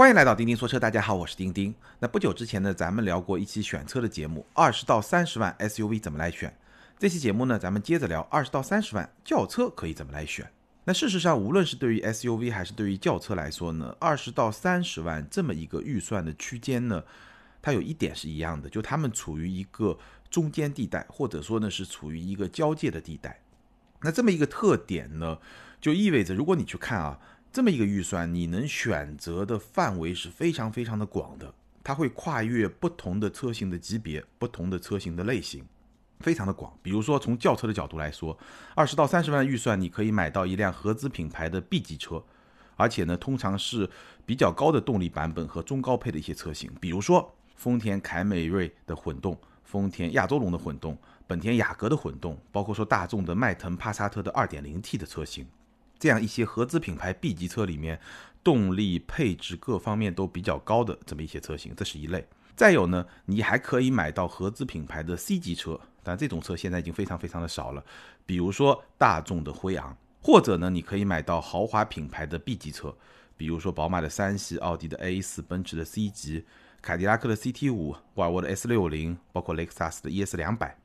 欢迎来到钉钉说车，大家好，我是钉钉。那不久之前呢，咱们聊过一期选车的节目，二十到三十万 SUV 怎么来选？这期节目呢，咱们接着聊二十到三十万轿车可以怎么来选。那事实上，无论是对于 SUV 还是对于轿车来说呢，二十到三十万这么一个预算的区间呢，它有一点是一样的，就它们处于一个中间地带，或者说呢是处于一个交界的地带。那这么一个特点呢，就意味着如果你去看啊。这么一个预算，你能选择的范围是非常非常的广的，它会跨越不同的车型的级别、不同的车型的类型，非常的广。比如说从轿车的角度来说，二十到三十万预算，你可以买到一辆合资品牌的 B 级车，而且呢，通常是比较高的动力版本和中高配的一些车型，比如说丰田凯美瑞的混动、丰田亚洲龙的混动、本田雅阁的混动，包括说大众的迈腾、帕萨特的 2.0T 的车型。这样一些合资品牌 B 级车里面，动力配置各方面都比较高的这么一些车型，这是一类。再有呢，你还可以买到合资品牌的 C 级车，但这种车现在已经非常非常的少了。比如说大众的辉昂，或者呢，你可以买到豪华品牌的 B 级车，比如说宝马的三系、奥迪的 A4、奔驰的 C 级、凯迪拉克的 CT 五、沃尔沃的 S 六零，包括雷克萨斯的 ES 两百。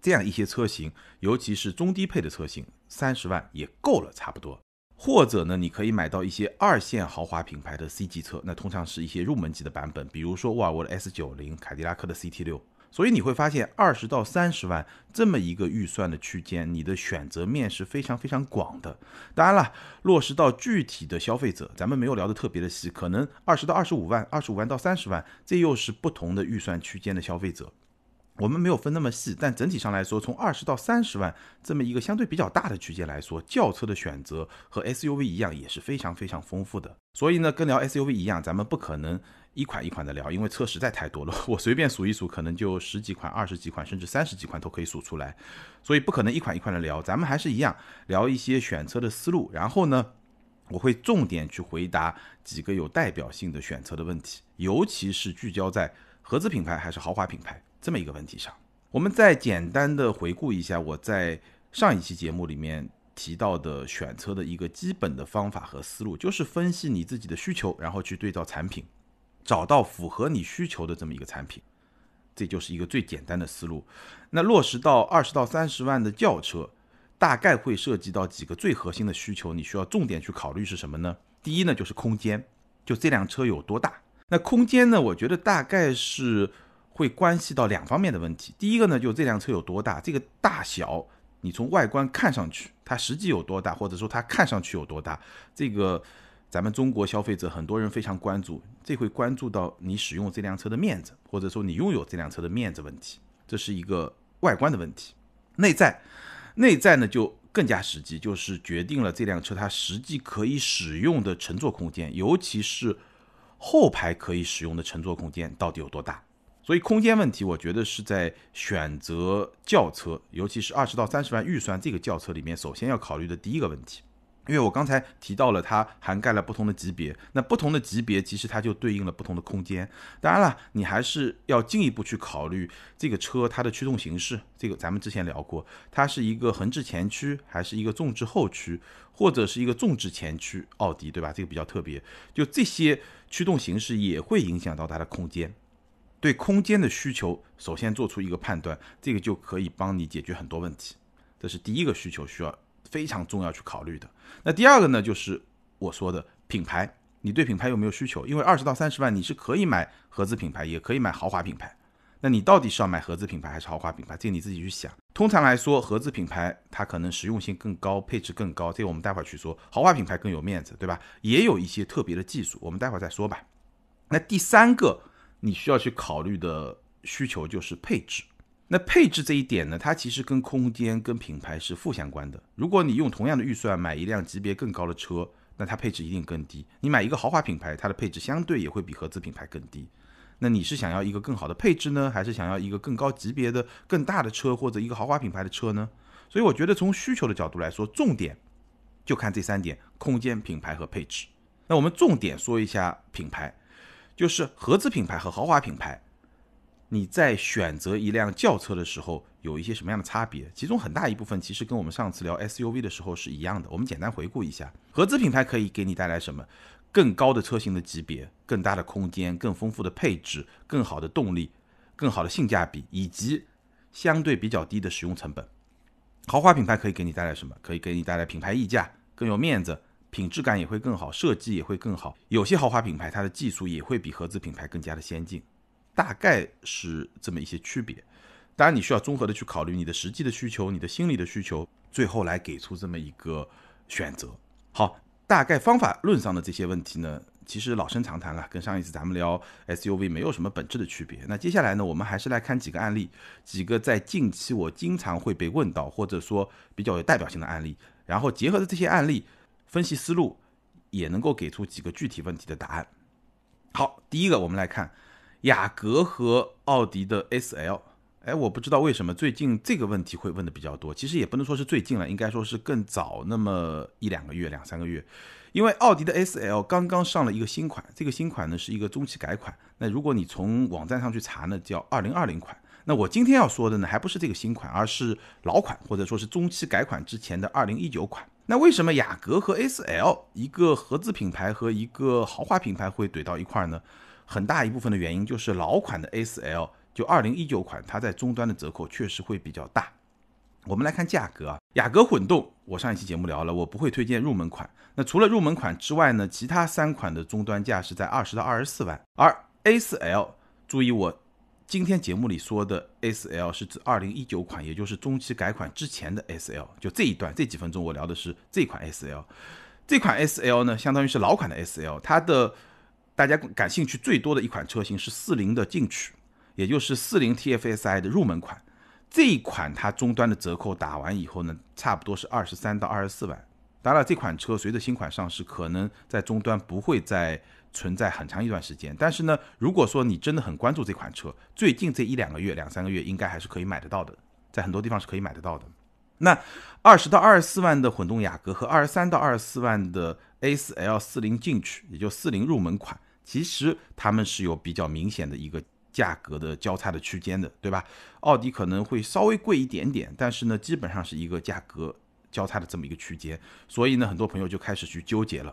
这样一些车型，尤其是中低配的车型，三十万也够了，差不多。或者呢，你可以买到一些二线豪华品牌的 C 级车，那通常是一些入门级的版本，比如说沃尔沃的 S 九零、凯迪拉克的 CT 六。所以你会发现，二十到三十万这么一个预算的区间，你的选择面是非常非常广的。当然了，落实到具体的消费者，咱们没有聊得特别的细，可能二十到二十五万、二十五万到三十万，这又是不同的预算区间的消费者。我们没有分那么细，但整体上来说，从二十到三十万这么一个相对比较大的区间来说，轿车的选择和 SUV 一样也是非常非常丰富的。所以呢，跟聊 SUV 一样，咱们不可能一款一款的聊，因为车实在太多了。我随便数一数，可能就十几款、二十几款，甚至三十几款都可以数出来。所以不可能一款一款的聊，咱们还是一样聊一些选车的思路。然后呢，我会重点去回答几个有代表性的选车的问题，尤其是聚焦在合资品牌还是豪华品牌。这么一个问题上，我们再简单的回顾一下我在上一期节目里面提到的选车的一个基本的方法和思路，就是分析你自己的需求，然后去对照产品，找到符合你需求的这么一个产品，这就是一个最简单的思路。那落实到二十到三十万的轿车，大概会涉及到几个最核心的需求，你需要重点去考虑是什么呢？第一呢，就是空间，就这辆车有多大。那空间呢，我觉得大概是。会关系到两方面的问题。第一个呢，就这辆车有多大，这个大小，你从外观看上去，它实际有多大，或者说它看上去有多大，这个咱们中国消费者很多人非常关注，这会关注到你使用这辆车的面子，或者说你拥有这辆车的面子问题，这是一个外观的问题。内在，内在呢就更加实际，就是决定了这辆车它实际可以使用的乘坐空间，尤其是后排可以使用的乘坐空间到底有多大。所以空间问题，我觉得是在选择轿车，尤其是二十到三十万预算这个轿车里面，首先要考虑的第一个问题。因为我刚才提到了，它涵盖了不同的级别，那不同的级别其实它就对应了不同的空间。当然了，你还是要进一步去考虑这个车它的驱动形式。这个咱们之前聊过，它是一个横置前驱，还是一个纵置后驱，或者是一个纵置前驱？奥迪对吧？这个比较特别，就这些驱动形式也会影响到它的空间。对空间的需求，首先做出一个判断，这个就可以帮你解决很多问题。这是第一个需求需要非常重要去考虑的。那第二个呢，就是我说的品牌，你对品牌有没有需求？因为二十到三十万你是可以买合资品牌，也可以买豪华品牌。那你到底是要买合资品牌还是豪华品牌？这个你自己去想。通常来说，合资品牌它可能实用性更高，配置更高，这个我们待会儿去说。豪华品牌更有面子，对吧？也有一些特别的技术，我们待会儿再说吧。那第三个。你需要去考虑的需求就是配置。那配置这一点呢，它其实跟空间、跟品牌是负相关的。如果你用同样的预算买一辆级别更高的车，那它配置一定更低。你买一个豪华品牌，它的配置相对也会比合资品牌更低。那你是想要一个更好的配置呢，还是想要一个更高级别的、更大的车，或者一个豪华品牌的车呢？所以我觉得从需求的角度来说，重点就看这三点：空间、品牌和配置。那我们重点说一下品牌。就是合资品牌和豪华品牌，你在选择一辆轿车的时候有一些什么样的差别？其中很大一部分其实跟我们上次聊 SUV 的时候是一样的。我们简单回顾一下，合资品牌可以给你带来什么？更高的车型的级别、更大的空间、更丰富的配置、更好的动力、更好的性价比，以及相对比较低的使用成本。豪华品牌可以给你带来什么？可以给你带来品牌溢价，更有面子，品质感也会更好，设计也会更好。有些豪华品牌它的技术也会比合资品牌更加的先进，大概是这么一些区别。当然，你需要综合的去考虑你的实际的需求、你的心理的需求，最后来给出这么一个选择。好，大概方法论上的这些问题呢，其实老生常谈了，跟上一次咱们聊 SUV 没有什么本质的区别。那接下来呢，我们还是来看几个案例，几个在近期我经常会被问到，或者说比较有代表性的案例，然后结合着这些案例分析思路，也能够给出几个具体问题的答案。好，第一个我们来看雅阁和奥迪的 SL。哎，我不知道为什么最近这个问题会问的比较多。其实也不能说是最近了，应该说是更早那么一两个月、两三个月。因为奥迪的 S L 刚刚上了一个新款，这个新款呢是一个中期改款。那如果你从网站上去查呢，叫二零二零款。那我今天要说的呢，还不是这个新款，而是老款或者说是中期改款之前的二零一九款。那为什么雅阁和 A4L 一个合资品牌和一个豪华品牌会怼到一块呢？很大一部分的原因就是老款的 A4L。就二零一九款，它在终端的折扣确实会比较大。我们来看价格啊，雅阁混动，我上一期节目聊了，我不会推荐入门款。那除了入门款之外呢，其他三款的终端价是在二十到二十四万。而 A4L，注意我今天节目里说的 S L 是指二零一九款，也就是中期改款之前的 S L。就这一段这几分钟我聊的是这款 S L。这款 S L 呢，相当于是老款的 S L，它的大家感兴趣最多的一款车型是四零的进取。也就是四零 TFSI 的入门款，这一款它终端的折扣打完以后呢，差不多是二十三到二十四万。当然，这款车随着新款上市，可能在终端不会再存在很长一段时间。但是呢，如果说你真的很关注这款车，最近这一两个月、两三个月应该还是可以买得到的，在很多地方是可以买得到的。那二十到二十四万的混动雅阁和二十三到二十四万的 A4L 四零进取，也就四零入门款，其实它们是有比较明显的一个。价格的交叉的区间的，对吧？奥迪可能会稍微贵一点点，但是呢，基本上是一个价格交叉的这么一个区间，所以呢，很多朋友就开始去纠结了。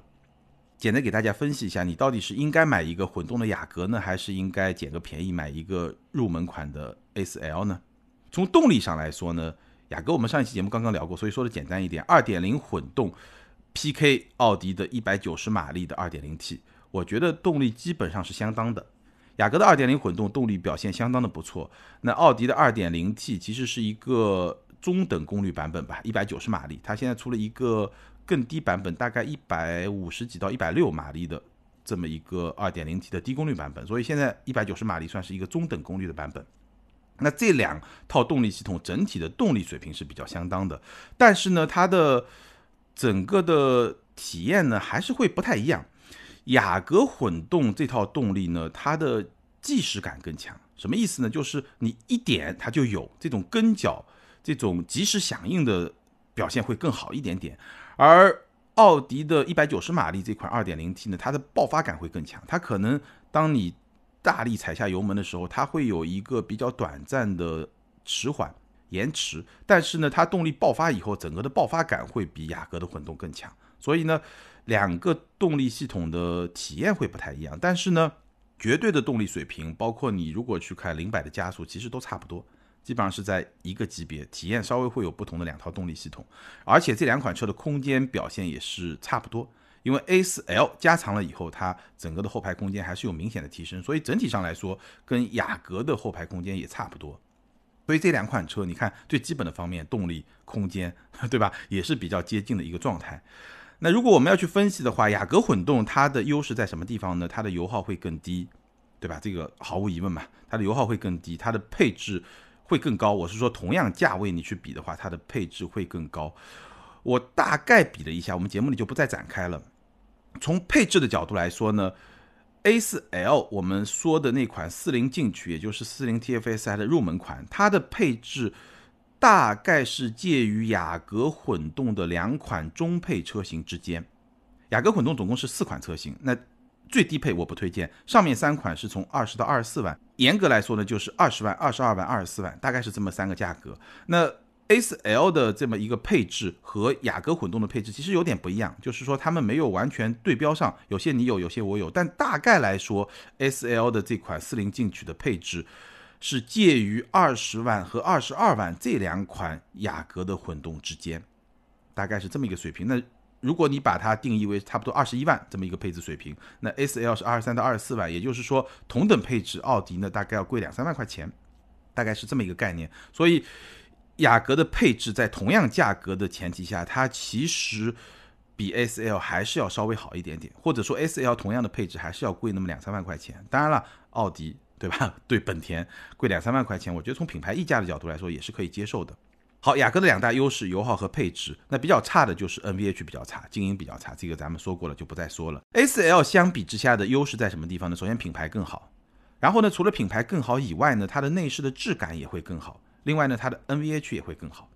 简单给大家分析一下，你到底是应该买一个混动的雅阁呢，还是应该捡个便宜买一个入门款的 A4L 呢？从动力上来说呢，雅阁我们上一期节目刚刚聊过，所以说的简单一点，2.0混动 PK 奥迪的190马力的 2.0T，我觉得动力基本上是相当的。雅阁的2.0混动动力表现相当的不错，那奥迪的 2.0T 其实是一个中等功率版本吧，190马力，它现在出了一个更低版本，大概一百五十几到一百六马力的这么一个二点零 T 的低功率版本，所以现在一百九十马力算是一个中等功率的版本。那这两套动力系统整体的动力水平是比较相当的，但是呢，它的整个的体验呢还是会不太一样。雅阁混动这套动力呢，它的即时感更强，什么意思呢？就是你一点它就有这种跟脚、这种即时响应的表现会更好一点点。而奥迪的一百九十马力这款二点零 T 呢，它的爆发感会更强，它可能当你大力踩下油门的时候，它会有一个比较短暂的迟缓延迟，但是呢，它动力爆发以后，整个的爆发感会比雅阁的混动更强，所以呢。两个动力系统的体验会不太一样，但是呢，绝对的动力水平，包括你如果去看零百的加速，其实都差不多，基本上是在一个级别，体验稍微会有不同的两套动力系统，而且这两款车的空间表现也是差不多，因为 A4L 加长了以后，它整个的后排空间还是有明显的提升，所以整体上来说，跟雅阁的后排空间也差不多，所以这两款车，你看最基本的方面，动力、空间，对吧，也是比较接近的一个状态。那如果我们要去分析的话，雅阁混动它的优势在什么地方呢？它的油耗会更低，对吧？这个毫无疑问嘛，它的油耗会更低，它的配置会更高。我是说，同样价位你去比的话，它的配置会更高。我大概比了一下，我们节目里就不再展开了。从配置的角度来说呢，A4L 我们说的那款四零进取，也就是四零 TFSI 的入门款，它的配置。大概是介于雅阁混动的两款中配车型之间。雅阁混动总共是四款车型，那最低配我不推荐。上面三款是从二十到二十四万，严格来说呢，就是二十万、二十二万、二十四万，大概是这么三个价格。那 A4L 的这么一个配置和雅阁混动的配置其实有点不一样，就是说他们没有完全对标上，有些你有，有些我有，但大概来说 S L 的这款四零进取的配置是介于二十万和二十二万这两款雅阁的混动之间，大概是这么一个水平。那如果你把它定义为差不多二十一万这么一个配置水平，那 A4L 是二十三到二十四万，也就是说同等配置，奥迪呢大概要贵两三万块钱，大概是这么一个概念，所以。雅阁的配置在同样价格的前提下，它其实比 S L 还是要稍微好一点点，或者说 S L 同样的配置还是要贵那么两三万块钱。当然了，奥迪对吧？对本田贵两三万块钱，我觉得从品牌溢价的角度来说也是可以接受的。好，雅阁的两大优势，油耗和配置。那比较差的就是 N V H 比较差，静音比较差，这个咱们说过了，就不再说了。S L 相比之下的优势在什么地方呢？首先品牌更好，然后呢，除了品牌更好以外呢，它的内饰的质感也会更好。另外呢，它的 NVH 也会更好，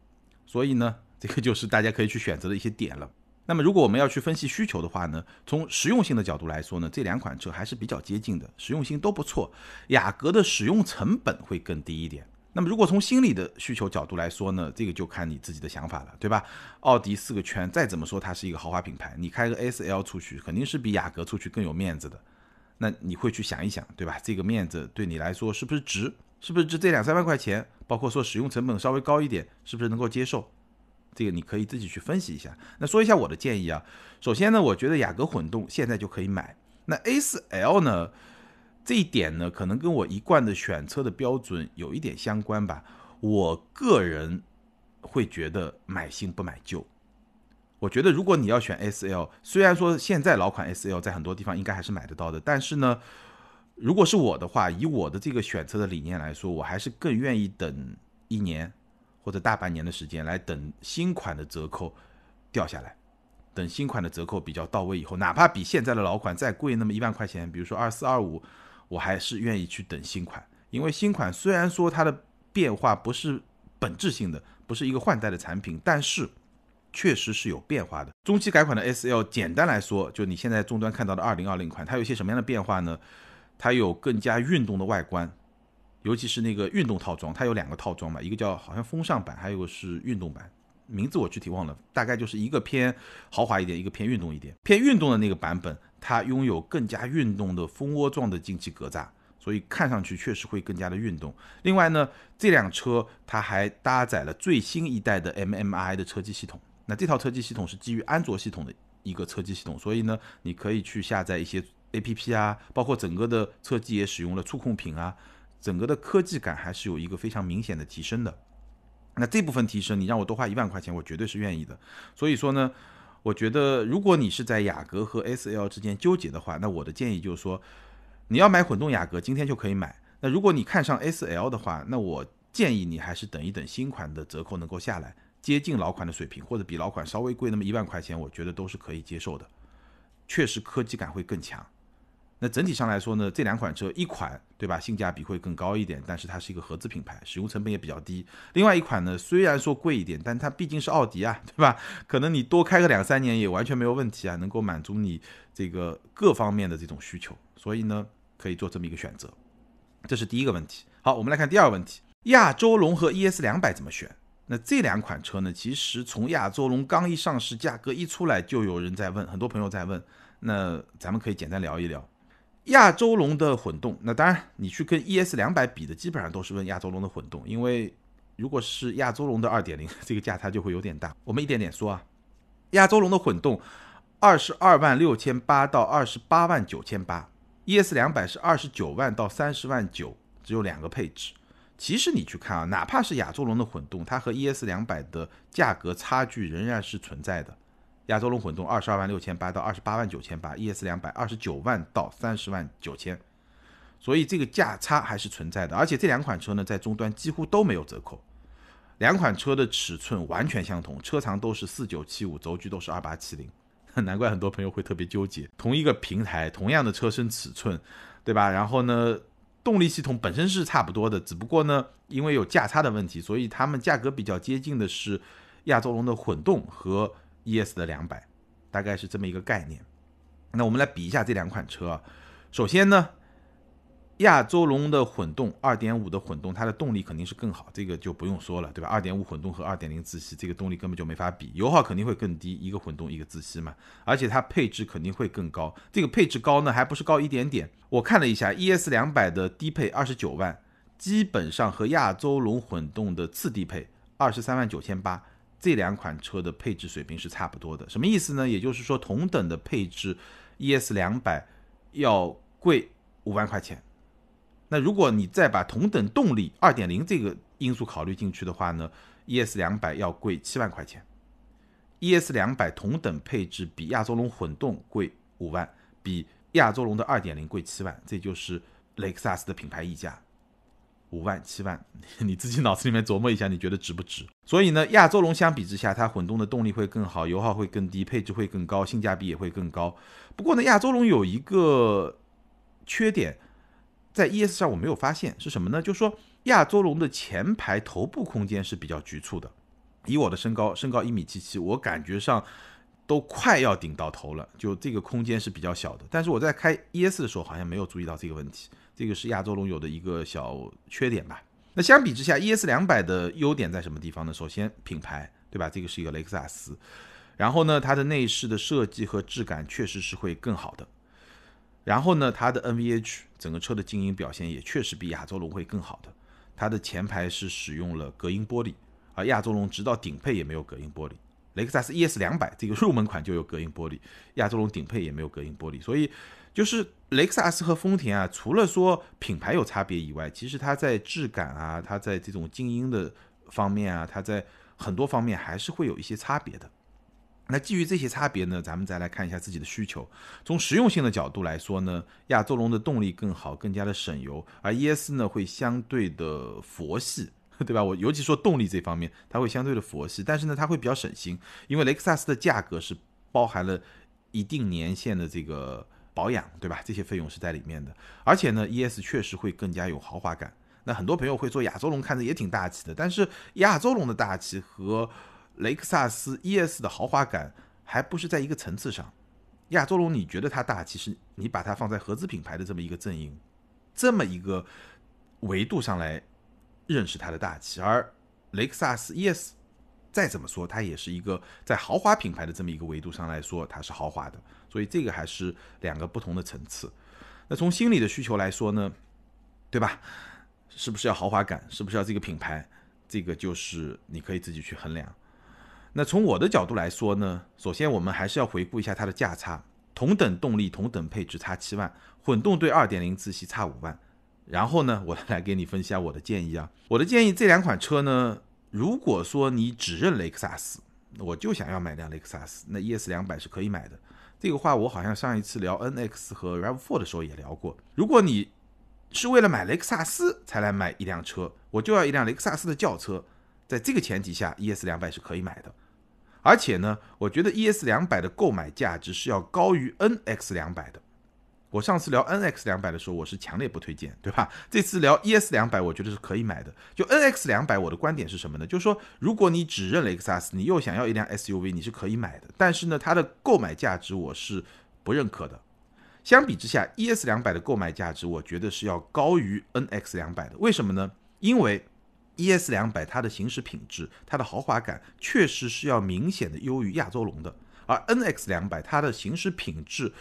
所以呢，这个就是大家可以去选择的一些点了。那么，如果我们要去分析需求的话呢，从实用性的角度来说呢，这两款车还是比较接近的，实用性都不错。雅阁的使用成本会更低一点。那么，如果从心理的需求角度来说呢，这个就看你自己的想法了，对吧？奥迪四个圈再怎么说它是一个豪华品牌，你开个 S L 出去肯定是比雅阁出去更有面子的。那你会去想一想，对吧？这个面子对你来说是不是值？是不是值这两三万块钱？包括说使用成本稍微高一点，是不是能够接受？这个你可以自己去分析一下。那说一下我的建议啊。首先呢，我觉得雅阁混动现在就可以买。那 A4L 呢，这一点呢，可能跟我一贯的选车的标准有一点相关吧。我个人会觉得买新不买旧。我觉得如果你要选 S.L，虽然说现在老款 S.L 在很多地方应该还是买得到的，但是呢。如果是我的话，以我的这个选车的理念来说，我还是更愿意等一年或者大半年的时间来等新款的折扣掉下来，等新款的折扣比较到位以后，哪怕比现在的老款再贵那么一万块钱，比如说二四二五，我还是愿意去等新款，因为新款虽然说它的变化不是本质性的，不是一个换代的产品，但是确实是有变化的。中期改款的 S L，简单来说，就你现在终端看到的二零二零款，它有一些什么样的变化呢？它有更加运动的外观，尤其是那个运动套装，它有两个套装嘛，一个叫好像风尚版，还有个是运动版，名字我具体忘了，大概就是一个偏豪华一点，一个偏运动一点。偏运动的那个版本，它拥有更加运动的蜂窝状的进气格栅，所以看上去确实会更加的运动。另外呢，这辆车它还搭载了最新一代的 MMI 的车机系统，那这套车机系统是基于安卓系统的一个车机系统，所以呢，你可以去下载一些。A P P 啊，包括整个的车机也使用了触控屏啊，整个的科技感还是有一个非常明显的提升的。那这部分提升，你让我多花一万块钱，我绝对是愿意的。所以说呢，我觉得如果你是在雅阁和 S L 之间纠结的话，那我的建议就是说，你要买混动雅阁，今天就可以买。那如果你看上 S L 的话，那我建议你还是等一等新款的折扣能够下来，接近老款的水平，或者比老款稍微贵那么一万块钱，我觉得都是可以接受的。确实科技感会更强。那整体上来说呢，这两款车一款对吧，性价比会更高一点，但是它是一个合资品牌，使用成本也比较低。另外一款呢，虽然说贵一点，但它毕竟是奥迪啊，对吧？可能你多开个两三年也完全没有问题啊，能够满足你这个各方面的这种需求，所以呢，可以做这么一个选择。这是第一个问题。好，我们来看第二个问题：亚洲龙和 ES 两百怎么选？那这两款车呢，其实从亚洲龙刚一上市，价格一出来，就有人在问，很多朋友在问。那咱们可以简单聊一聊。亚洲龙的混动，那当然你去跟 ES 两百比的，基本上都是问亚洲龙的混动，因为如果是亚洲龙的二点零，这个价差就会有点大。我们一点点说啊，亚洲龙的混动二十二万六千八到二十八万九千八，ES 两百是二十九万到三十万九，只有两个配置。其实你去看啊，哪怕是亚洲龙的混动，它和 ES 两百的价格差距仍然是存在的。亚洲龙混动二十二万六千八到二十八万九千八，ES 两百二十九万到三十万九千，所以这个价差还是存在的。而且这两款车呢，在终端几乎都没有折扣，两款车的尺寸完全相同，车长都是四九七五，轴距都是二八七零，难怪很多朋友会特别纠结。同一个平台，同样的车身尺寸，对吧？然后呢，动力系统本身是差不多的，只不过呢，因为有价差的问题，所以它们价格比较接近的是亚洲龙的混动和。ES 的两百，大概是这么一个概念。那我们来比一下这两款车。首先呢，亚洲龙的混动2.5的混动，它的动力肯定是更好，这个就不用说了，对吧？2.5混动和2.0自吸，这个动力根本就没法比，油耗肯定会更低，一个混动一个自吸嘛，而且它配置肯定会更高。这个配置高呢，还不是高一点点？我看了一下，ES 两百的低配二十九万，基本上和亚洲龙混动的次低配二十三万九千八，这两款车的配置水平是差不多的。什么意思呢？也就是说，同等的配置，ES 两百要贵五万块钱。那如果你再把同等动力二点零这个因素考虑进去的话呢，ES 两百要贵七万块钱，ES 两百同等配置比亚洲龙混动贵五万，比亚洲龙的二点零贵七万，这就是雷克萨斯的品牌溢价，五万七万，你自己脑子里面琢磨一下，你觉得值不值？所以呢，亚洲龙相比之下，它混动的动力会更好，油耗会更低，配置会更高，性价比也会更高。不过呢，亚洲龙有一个缺点。在 ES 上我没有发现是什么呢？就是说亚洲龙的前排头部空间是比较局促的，以我的身高，身高一米七七，我感觉上都快要顶到头了，就这个空间是比较小的。但是我在开 ES 的时候好像没有注意到这个问题，这个是亚洲龙有的一个小缺点吧。那相比之下，ES 两百的优点在什么地方呢？首先品牌，对吧？这个是一个雷克萨斯，然后呢，它的内饰的设计和质感确实是会更好的。然后呢，它的 NVH 整个车的静音表现也确实比亚洲龙会更好的。它的前排是使用了隔音玻璃，而亚洲龙直到顶配也没有隔音玻璃。雷克萨斯 ES 两百这个入门款就有隔音玻璃，亚洲龙顶配也没有隔音玻璃。所以就是雷克萨斯和丰田啊，除了说品牌有差别以外，其实它在质感啊，它在这种静音的方面啊，它在很多方面还是会有一些差别的。那基于这些差别呢，咱们再来看一下自己的需求。从实用性的角度来说呢，亚洲龙的动力更好，更加的省油，而 ES 呢会相对的佛系，对吧？我尤其说动力这方面，它会相对的佛系，但是呢，它会比较省心，因为雷克萨斯的价格是包含了一定年限的这个保养，对吧？这些费用是在里面的。而且呢，ES 确实会更加有豪华感。那很多朋友会说亚洲龙看着也挺大气的，但是亚洲龙的大气和雷克萨斯 ES 的豪华感还不是在一个层次上，亚洲龙你觉得它大，其实你把它放在合资品牌的这么一个阵营，这么一个维度上来认识它的大气，而雷克萨斯 ES 再怎么说，它也是一个在豪华品牌的这么一个维度上来说，它是豪华的，所以这个还是两个不同的层次。那从心理的需求来说呢，对吧？是不是要豪华感？是不是要这个品牌？这个就是你可以自己去衡量。那从我的角度来说呢，首先我们还是要回顾一下它的价差，同等动力、同等配置差七万，混动对二点零自吸差五万。然后呢，我来给你分析下我的建议啊。我的建议这两款车呢，如果说你只认雷克萨斯，我就想要买辆雷克萨斯，那 ES 两百是可以买的。这个话我好像上一次聊 NX 和 RAV4 的时候也聊过。如果你是为了买雷克萨斯才来买一辆车，我就要一辆雷克萨斯的轿车，在这个前提下，ES 两百是可以买的。而且呢，我觉得 ES 两百的购买价值是要高于 NX 两百的。我上次聊 NX 两百的时候，我是强烈不推荐，对吧？这次聊 ES 两百，我觉得是可以买的。就 NX 两百，我的观点是什么呢？就是说，如果你只认雷克萨斯，你又想要一辆 SUV，你是可以买的。但是呢，它的购买价值我是不认可的。相比之下，ES 两百的购买价值，我觉得是要高于 NX 两百的。为什么呢？因为 ES 两百它的行驶品质、它的豪华感确实是要明显的优于亚洲龙的，而 NX 两百它的行驶品质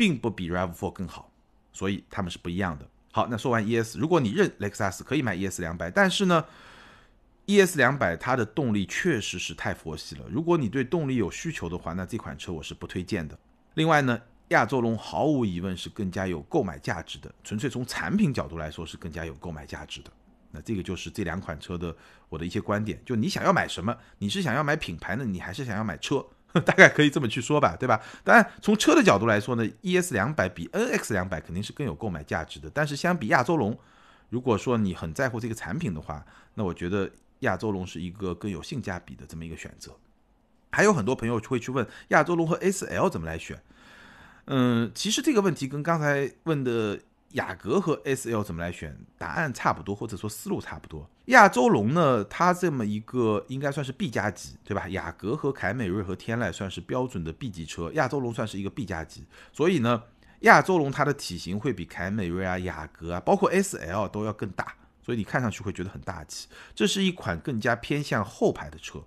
并不比 RAV4 更好，所以它们是不一样的。好，那说完 ES，如果你认雷克萨斯可以买 ES 两百，但是呢，ES 两百它的动力确实是太佛系了。如果你对动力有需求的话，那这款车我是不推荐的。另外呢，亚洲龙毫无疑问是更加有购买价值的，纯粹从产品角度来说是更加有购买价值的。那这个就是这两款车的我的一些观点，就你想要买什么？你是想要买品牌呢，你还是想要买车？大概可以这么去说吧，对吧？当然，从车的角度来说呢，ES 两百比 NX 两百肯定是更有购买价值的。但是相比亚洲龙，如果说你很在乎这个产品的话，那我觉得亚洲龙是一个更有性价比的这么一个选择。还有很多朋友会去问亚洲龙和 SL 怎么来选？嗯，其实这个问题跟刚才问的。雅阁和 S L 怎么来选？答案差不多，或者说思路差不多。亚洲龙呢，它这么一个应该算是 B 加级，对吧？雅阁和凯美瑞和天籁算是标准的 B 级车，亚洲龙算是一个 B 加级。所以呢，亚洲龙它的体型会比凯美瑞啊、雅阁啊，包括 S L 都要更大，所以你看上去会觉得很大气。这是一款更加偏向后排的车，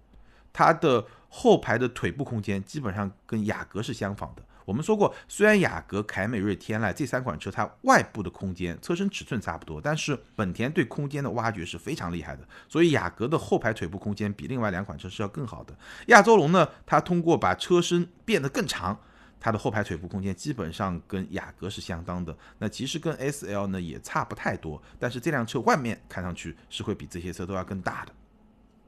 它的后排的腿部空间基本上跟雅阁是相仿的。我们说过，虽然雅阁、凯美瑞、天籁这三款车它外部的空间、车身尺寸差不多，但是本田对空间的挖掘是非常厉害的。所以雅阁的后排腿部空间比另外两款车是要更好的。亚洲龙呢，它通过把车身变得更长。它的后排腿部空间基本上跟雅阁是相当的，那其实跟 S L 呢也差不太多，但是这辆车外面看上去是会比这些车都要更大的，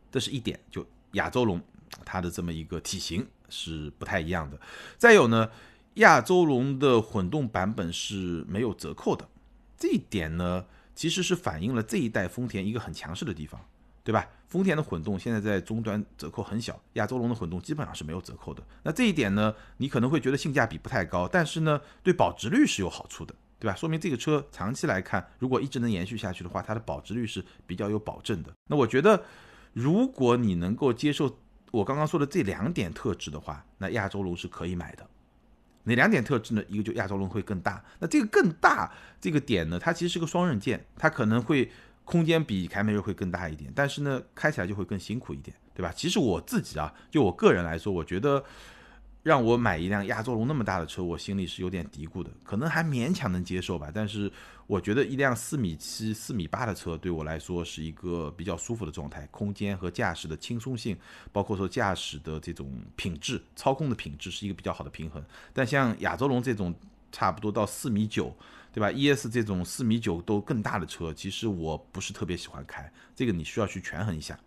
这是一点。就亚洲龙它的这么一个体型是不太一样的。再有呢，亚洲龙的混动版本是没有折扣的，这一点呢其实是反映了这一代丰田一个很强势的地方。对吧？丰田的混动现在在终端折扣很小，亚洲龙的混动基本上是没有折扣的。那这一点呢，你可能会觉得性价比不太高，但是呢，对保值率是有好处的，对吧？说明这个车长期来看，如果一直能延续下去的话，它的保值率是比较有保证的。那我觉得，如果你能够接受我刚刚说的这两点特质的话，那亚洲龙是可以买的。哪两点特质呢？一个就亚洲龙会更大，那这个更大这个点呢，它其实是个双刃剑，它可能会。空间比凯美瑞会更大一点，但是呢，开起来就会更辛苦一点，对吧？其实我自己啊，就我个人来说，我觉得让我买一辆亚洲龙那么大的车，我心里是有点嘀咕的，可能还勉强能接受吧。但是我觉得一辆四米七、四米八的车对我来说是一个比较舒服的状态，空间和驾驶的轻松性，包括说驾驶的这种品质、操控的品质是一个比较好的平衡。但像亚洲龙这种差不多到四米九。对吧？ES 这种四米九都更大的车，其实我不是特别喜欢开，这个你需要去权衡一下。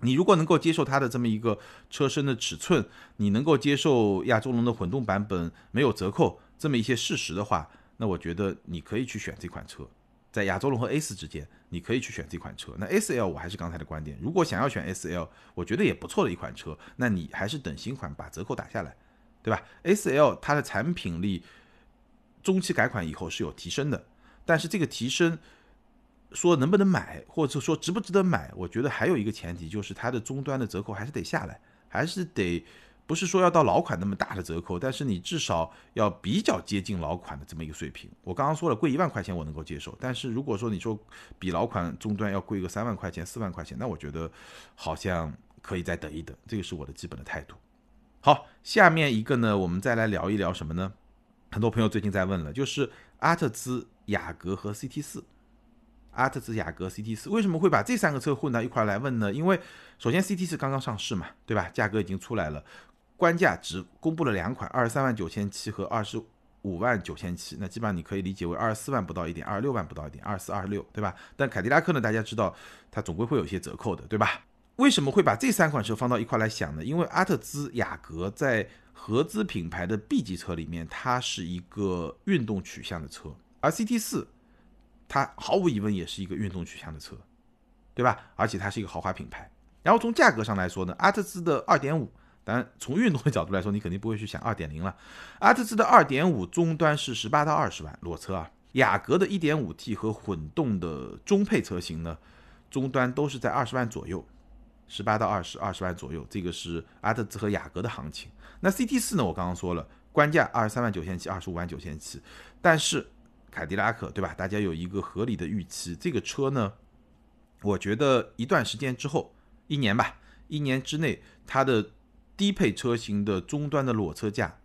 你如果能够接受它的这么一个车身的尺寸，你能够接受亚洲龙的混动版本没有折扣这么一些事实的话，那我觉得你可以去选这款车。在亚洲龙和 A 四之间，你可以去选这款车。那 S L 我还是刚才的观点，如果想要选 S L，我觉得也不错的一款车，那你还是等新款把折扣打下来，对吧？S L 它的产品力。中期改款以后是有提升的，但是这个提升说能不能买，或者说值不值得买，我觉得还有一个前提就是它的终端的折扣还是得下来，还是得不是说要到老款那么大的折扣，但是你至少要比较接近老款的这么一个水平。我刚刚说了贵一万块钱我能够接受，但是如果说你说比老款终端要贵个三万块钱、四万块钱，那我觉得好像可以再等一等，这个是我的基本的态度。好，下面一个呢，我们再来聊一聊什么呢？很多朋友最近在问了，就是阿特兹、雅阁和 CT 四，阿特兹、雅阁、CT 四为什么会把这三个车混到一块来问呢？因为首先 CT 四刚刚上市嘛，对吧？价格已经出来了，官价只公布了两款，二十三万九千七和二十五万九千七，那基本上你可以理解为二十四万不到一点，二十六万不到一点，二十四、二十六，对吧？但凯迪拉克呢，大家知道它总归会有一些折扣的，对吧？为什么会把这三款车放到一块来想呢？因为阿特兹、雅阁在合资品牌的 B 级车里面，它是一个运动取向的车，而 CT 四它毫无疑问也是一个运动取向的车，对吧？而且它是一个豪华品牌。然后从价格上来说呢，阿特兹的2.5，当然从运动的角度来说，你肯定不会去想2.0了。阿特兹的2.5终端是18到20万裸车啊，雅阁的 1.5T 和混动的中配车型呢，终端都是在20万左右。十八到二十二十万左右，这个是阿特兹和雅阁的行情。那 CT 四呢？我刚刚说了，官价二十三万九千七，二十五万九千七。但是凯迪拉克，对吧？大家有一个合理的预期。这个车呢，我觉得一段时间之后，一年吧，一年之内，它的低配车型的终端的裸车价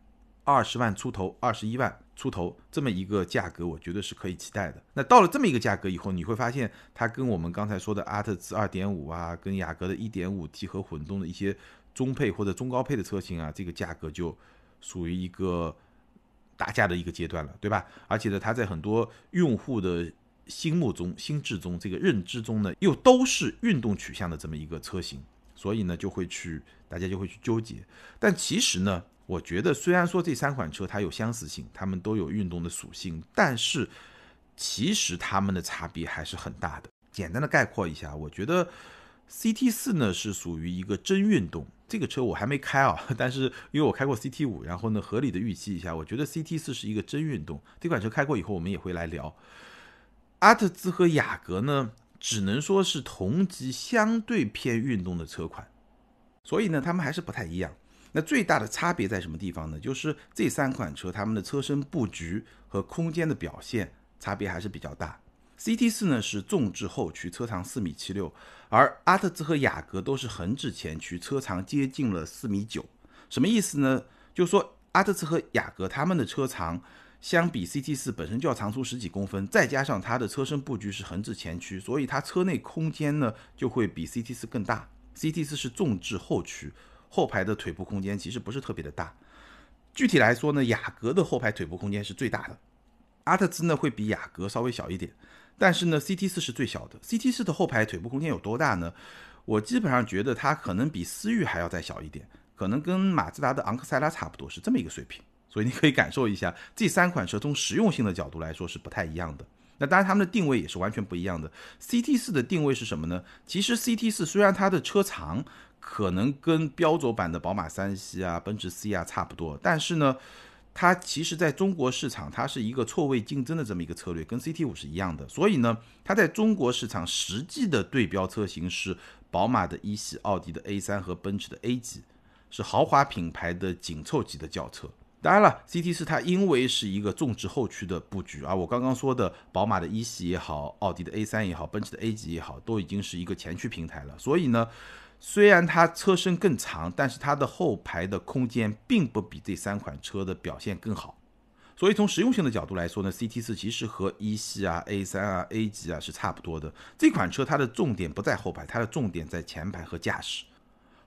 二十万出头，二十一万。出头这么一个价格，我觉得是可以期待的。那到了这么一个价格以后，你会发现它跟我们刚才说的阿特兹二点五啊，跟雅阁的一点五 T 和混动的一些中配或者中高配的车型啊，这个价格就属于一个打架的一个阶段了，对吧？而且呢，它在很多用户的心目中、心智中这个认知中呢，又都是运动取向的这么一个车型，所以呢，就会去大家就会去纠结。但其实呢。我觉得虽然说这三款车它有相似性，它们都有运动的属性，但是其实它们的差别还是很大的。简单的概括一下，我觉得 CT 四呢是属于一个真运动，这个车我还没开啊，但是因为我开过 CT 五，然后呢合理的预期一下，我觉得 CT 四是一个真运动。这款车开过以后，我们也会来聊。阿特兹和雅阁呢，只能说是同级相对偏运动的车款，所以呢，他们还是不太一样。那最大的差别在什么地方呢？就是这三款车它们的车身布局和空间的表现差别还是比较大。CT 四呢是纵置后驱，车长四米七六，而阿特兹和雅阁都是横置前驱，车长接近了四米九。什么意思呢？就是说阿特兹和雅阁它们的车长相比 CT 四本身就要长出十几公分，再加上它的车身布局是横置前驱，所以它车内空间呢就会比 CT 四更大。CT 四是纵置后驱，后排的腿部空间其实不是特别的大。具体来说呢，雅阁的后排腿部空间是最大的，阿特兹呢会比雅阁稍微小一点。但是呢，CT 四是最小的。CT 四的后排腿部空间有多大呢？我基本上觉得它可能比思域还要再小一点，可能跟马自达的昂克赛拉差不多，是这么一个水平。所以你可以感受一下，这三款车从实用性的角度来说是不太一样的。那当然，它们的定位也是完全不一样的。CT 四的定位是什么呢？其实 CT 四虽然它的车长可能跟标轴版的宝马三系啊、奔驰 C 啊差不多，但是呢。它其实在中国市场，它是一个错位竞争的这么一个策略，跟 CT 五是一样的。所以呢，它在中国市场实际的对标车型是宝马的一系、奥迪的 A 三和奔驰的 A 级，是豪华品牌的紧凑级的轿车。当然了，CT 四它因为是一个纵置后驱的布局，而我刚刚说的宝马的一系也好，奥迪的 A 三也好，奔驰的 A 级也好，都已经是一个前驱平台了。所以呢。虽然它车身更长，但是它的后排的空间并不比这三款车的表现更好。所以从实用性的角度来说呢，CT 四其实和一系啊、A 三啊、A 级啊是差不多的。这款车它的重点不在后排，它的重点在前排和驾驶。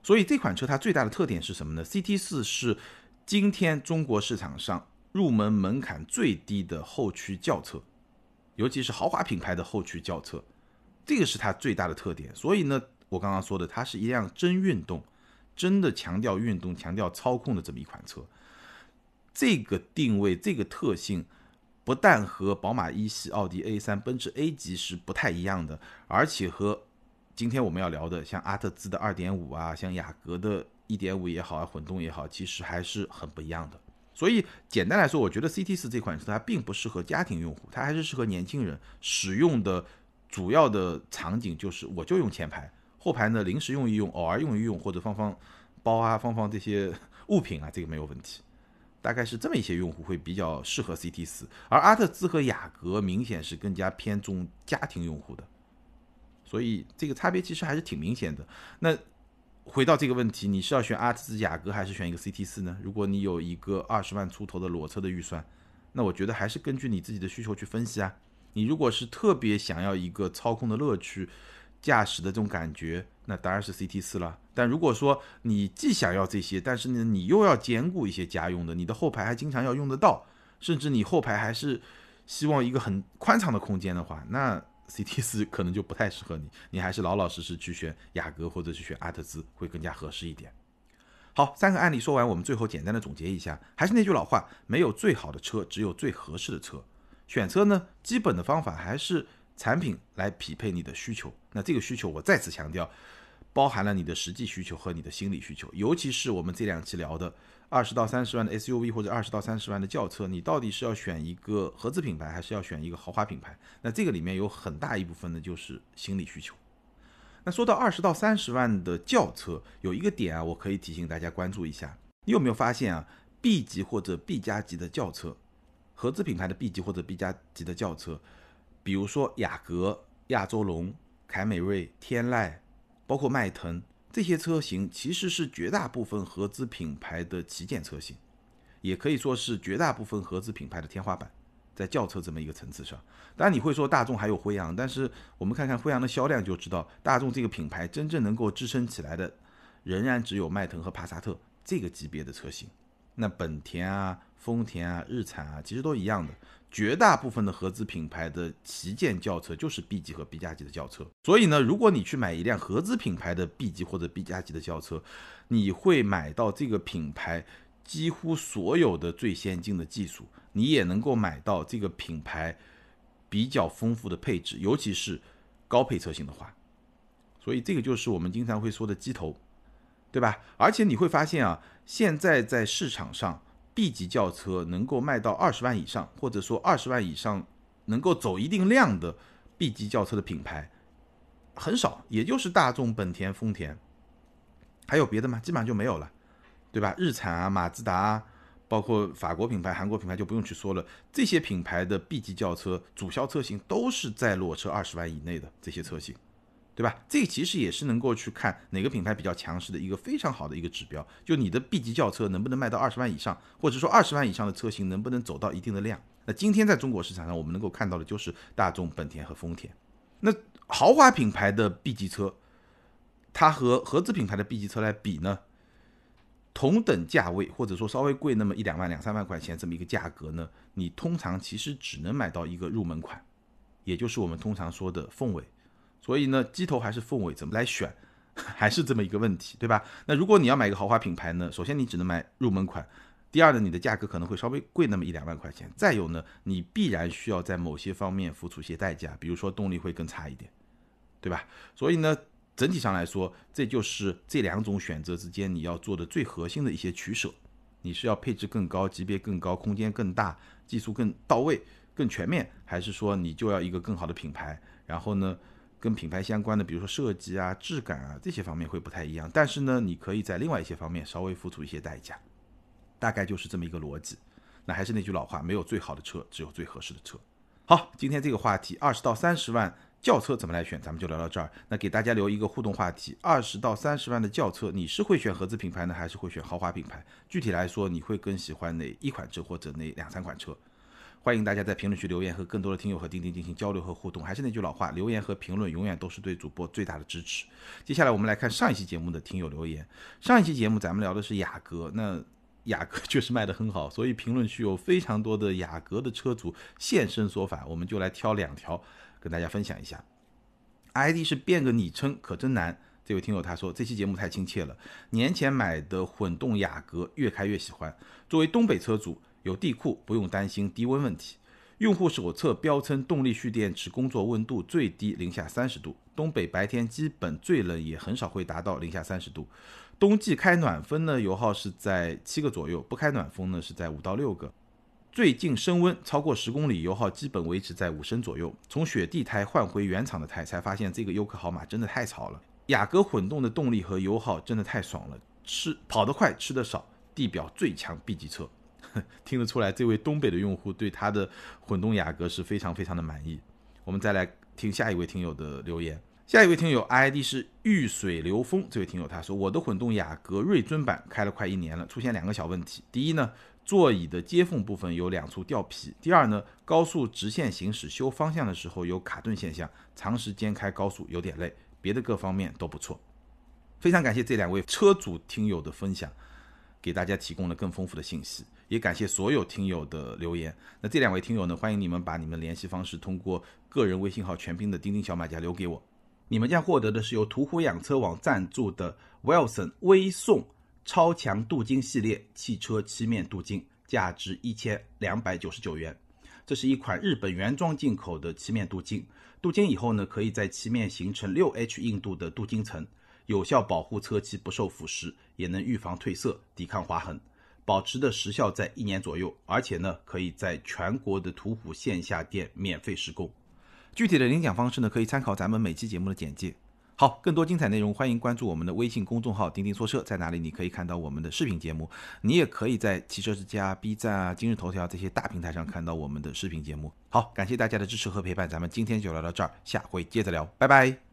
所以这款车它最大的特点是什么呢？CT 四是今天中国市场上入门门槛最低的后驱轿车，尤其是豪华品牌的后驱轿车，这个是它最大的特点。所以呢。我刚刚说的，它是一辆真运动，真的强调运动、强调操控的这么一款车。这个定位、这个特性，不但和宝马一系、奥迪 A 三、奔驰 A 级是不太一样的，而且和今天我们要聊的像阿特兹的二点五啊，像雅阁的一点五也好啊，混动也好，其实还是很不一样的。所以简单来说，我觉得 CT 四这款车它并不适合家庭用户，它还是适合年轻人使用的。主要的场景就是，我就用前排。后排呢，临时用一用，偶尔用一用，或者放放包啊，放放这些 物品啊，这个没有问题。大概是这么一些用户会比较适合 CT 四，而阿特兹和雅阁明显是更加偏重家庭用户的，所以这个差别其实还是挺明显的。那回到这个问题，你是要选阿特兹、雅阁，还是选一个 CT 四呢？如果你有一个二十万出头的裸车的预算，那我觉得还是根据你自己的需求去分析啊。你如果是特别想要一个操控的乐趣，驾驶的这种感觉，那当然是 CT 四了。但如果说你既想要这些，但是呢，你又要兼顾一些家用的，你的后排还经常要用得到，甚至你后排还是希望一个很宽敞的空间的话，那 CT 四可能就不太适合你。你还是老老实实去选雅阁或者去选阿特兹会更加合适一点。好，三个案例说完，我们最后简单的总结一下，还是那句老话，没有最好的车，只有最合适的车。选车呢，基本的方法还是。产品来匹配你的需求，那这个需求我再次强调，包含了你的实际需求和你的心理需求。尤其是我们这两期聊的二十到三十万的 SUV 或者二十到三十万的轿车，你到底是要选一个合资品牌，还是要选一个豪华品牌？那这个里面有很大一部分呢，就是心理需求。那说到二十到三十万的轿车，有一个点啊，我可以提醒大家关注一下。你有没有发现啊，B 级或者 B 加级的轿车，合资品牌的 B 级或者 B 加级的轿车？比如说雅阁、亚洲龙、凯美瑞、天籁，包括迈腾这些车型，其实是绝大部分合资品牌的旗舰车型，也可以说是绝大部分合资品牌的天花板，在轿车这么一个层次上。当然你会说大众还有辉昂，但是我们看看辉昂的销量就知道，大众这个品牌真正能够支撑起来的，仍然只有迈腾和帕萨特这个级别的车型。那本田啊、丰田啊、日产啊，其实都一样的。绝大部分的合资品牌的旗舰轿车就是 B 级和 B 加级的轿车，所以呢，如果你去买一辆合资品牌的 B 级或者 B 加级的轿车，你会买到这个品牌几乎所有的最先进的技术，你也能够买到这个品牌比较丰富的配置，尤其是高配车型的话，所以这个就是我们经常会说的机头，对吧？而且你会发现啊，现在在市场上。B 级轿车能够卖到二十万以上，或者说二十万以上能够走一定量的 B 级轿车的品牌很少，也就是大众、本田、丰田，还有别的吗？基本上就没有了。对吧？日产啊、马自达啊，包括法国品牌、韩国品牌就不用去说了，这些品牌的 B 级轿车主销车型都是在裸车二十万以内的这些车型，对吧？这其实也是能够去看哪个品牌比较强势的一个非常好的一个指标，就你的 B 级轿车能不能卖到二十万以上，或者说二十万以上的车型能不能走到一定的量。那今天在中国市场上，我们能够看到的就是大众、本田和丰田。那豪华品牌的 B 级车，它和合资品牌的 B 级车来比呢？同等价位，或者说稍微贵那么一两万、两三万块钱这么一个价格呢，你通常其实只能买到一个入门款，也就是我们通常说的凤尾。所以呢，机头还是凤尾，怎么来选，还是这么一个问题，对吧？那如果你要买一个豪华品牌呢，首先你只能买入门款，第二呢，你的价格可能会稍微贵那么一两万块钱，再有呢，你必然需要在某些方面付出一些代价，比如说动力会更差一点，对吧？所以呢。整体上来说，这就是这两种选择之间你要做的最核心的一些取舍。你是要配置更高、级别更高、空间更大、技术更到位、更全面，还是说你就要一个更好的品牌？然后呢，跟品牌相关的，比如说设计啊、质感啊这些方面会不太一样。但是呢，你可以在另外一些方面稍微付出一些代价。大概就是这么一个逻辑。那还是那句老话，没有最好的车，只有最合适的车。好，今天这个话题，二十到三十万。轿车怎么来选？咱们就聊到这儿。那给大家留一个互动话题：二十到三十万的轿车，你是会选合资品牌呢，还是会选豪华品牌？具体来说，你会更喜欢哪一款车或者哪两三款车？欢迎大家在评论区留言，和更多的听友和钉钉进行交流和互动。还是那句老话，留言和评论永远都是对主播最大的支持。接下来我们来看上一期节目的听友留言。上一期节目咱们聊的是雅阁，那雅阁确实卖得很好，所以评论区有非常多的雅阁的车主现身说法，我们就来挑两条。跟大家分享一下，ID 是变个昵称可真难。这位听友他说这期节目太亲切了，年前买的混动雅阁越开越喜欢。作为东北车主，有地库不用担心低温问题。用户手册标称动力蓄电池工作温度最低零下三十度，东北白天基本最冷也很少会达到零下三十度。冬季开暖风呢，油耗是在七个左右，不开暖风呢是在五到六个。最近升温超过十公里，油耗基本维持在五升左右。从雪地胎换回原厂的胎，才发现这个优客豪马真的太潮了。雅阁混动的动力和油耗真的太爽了，吃跑得快，吃得少，地表最强 B 级车。听得出来，这位东北的用户对他的混动雅阁是非常非常的满意。我们再来听下一位听友的留言。下一位听友 ID 是遇水流风，这位听友他说：“我的混动雅阁锐尊版开了快一年了，出现两个小问题。第一呢。”座椅的接缝部分有两处掉皮。第二呢，高速直线行驶修方向的时候有卡顿现象，长时间开高速有点累。别的各方面都不错。非常感谢这两位车主听友的分享，给大家提供了更丰富的信息。也感谢所有听友的留言。那这两位听友呢，欢迎你们把你们联系方式通过个人微信号全拼的钉钉小马甲留给我。你们将获得的是由途虎养车网赞助的 Wilson 微送。超强镀金系列汽车漆面镀金，价值一千两百九十九元。这是一款日本原装进口的漆面镀金，镀金以后呢，可以在漆面形成六 H 硬度的镀金层，有效保护车漆不受腐蚀，也能预防褪色、抵抗划痕，保持的时效在一年左右。而且呢，可以在全国的途虎线下店免费施工。具体的领奖方式呢，可以参考咱们每期节目的简介。好，更多精彩内容，欢迎关注我们的微信公众号“钉钉说车”。在哪里你可以看到我们的视频节目？你也可以在汽车之家、B 站啊、今日头条这些大平台上看到我们的视频节目。好，感谢大家的支持和陪伴，咱们今天就聊到这儿，下回接着聊，拜拜。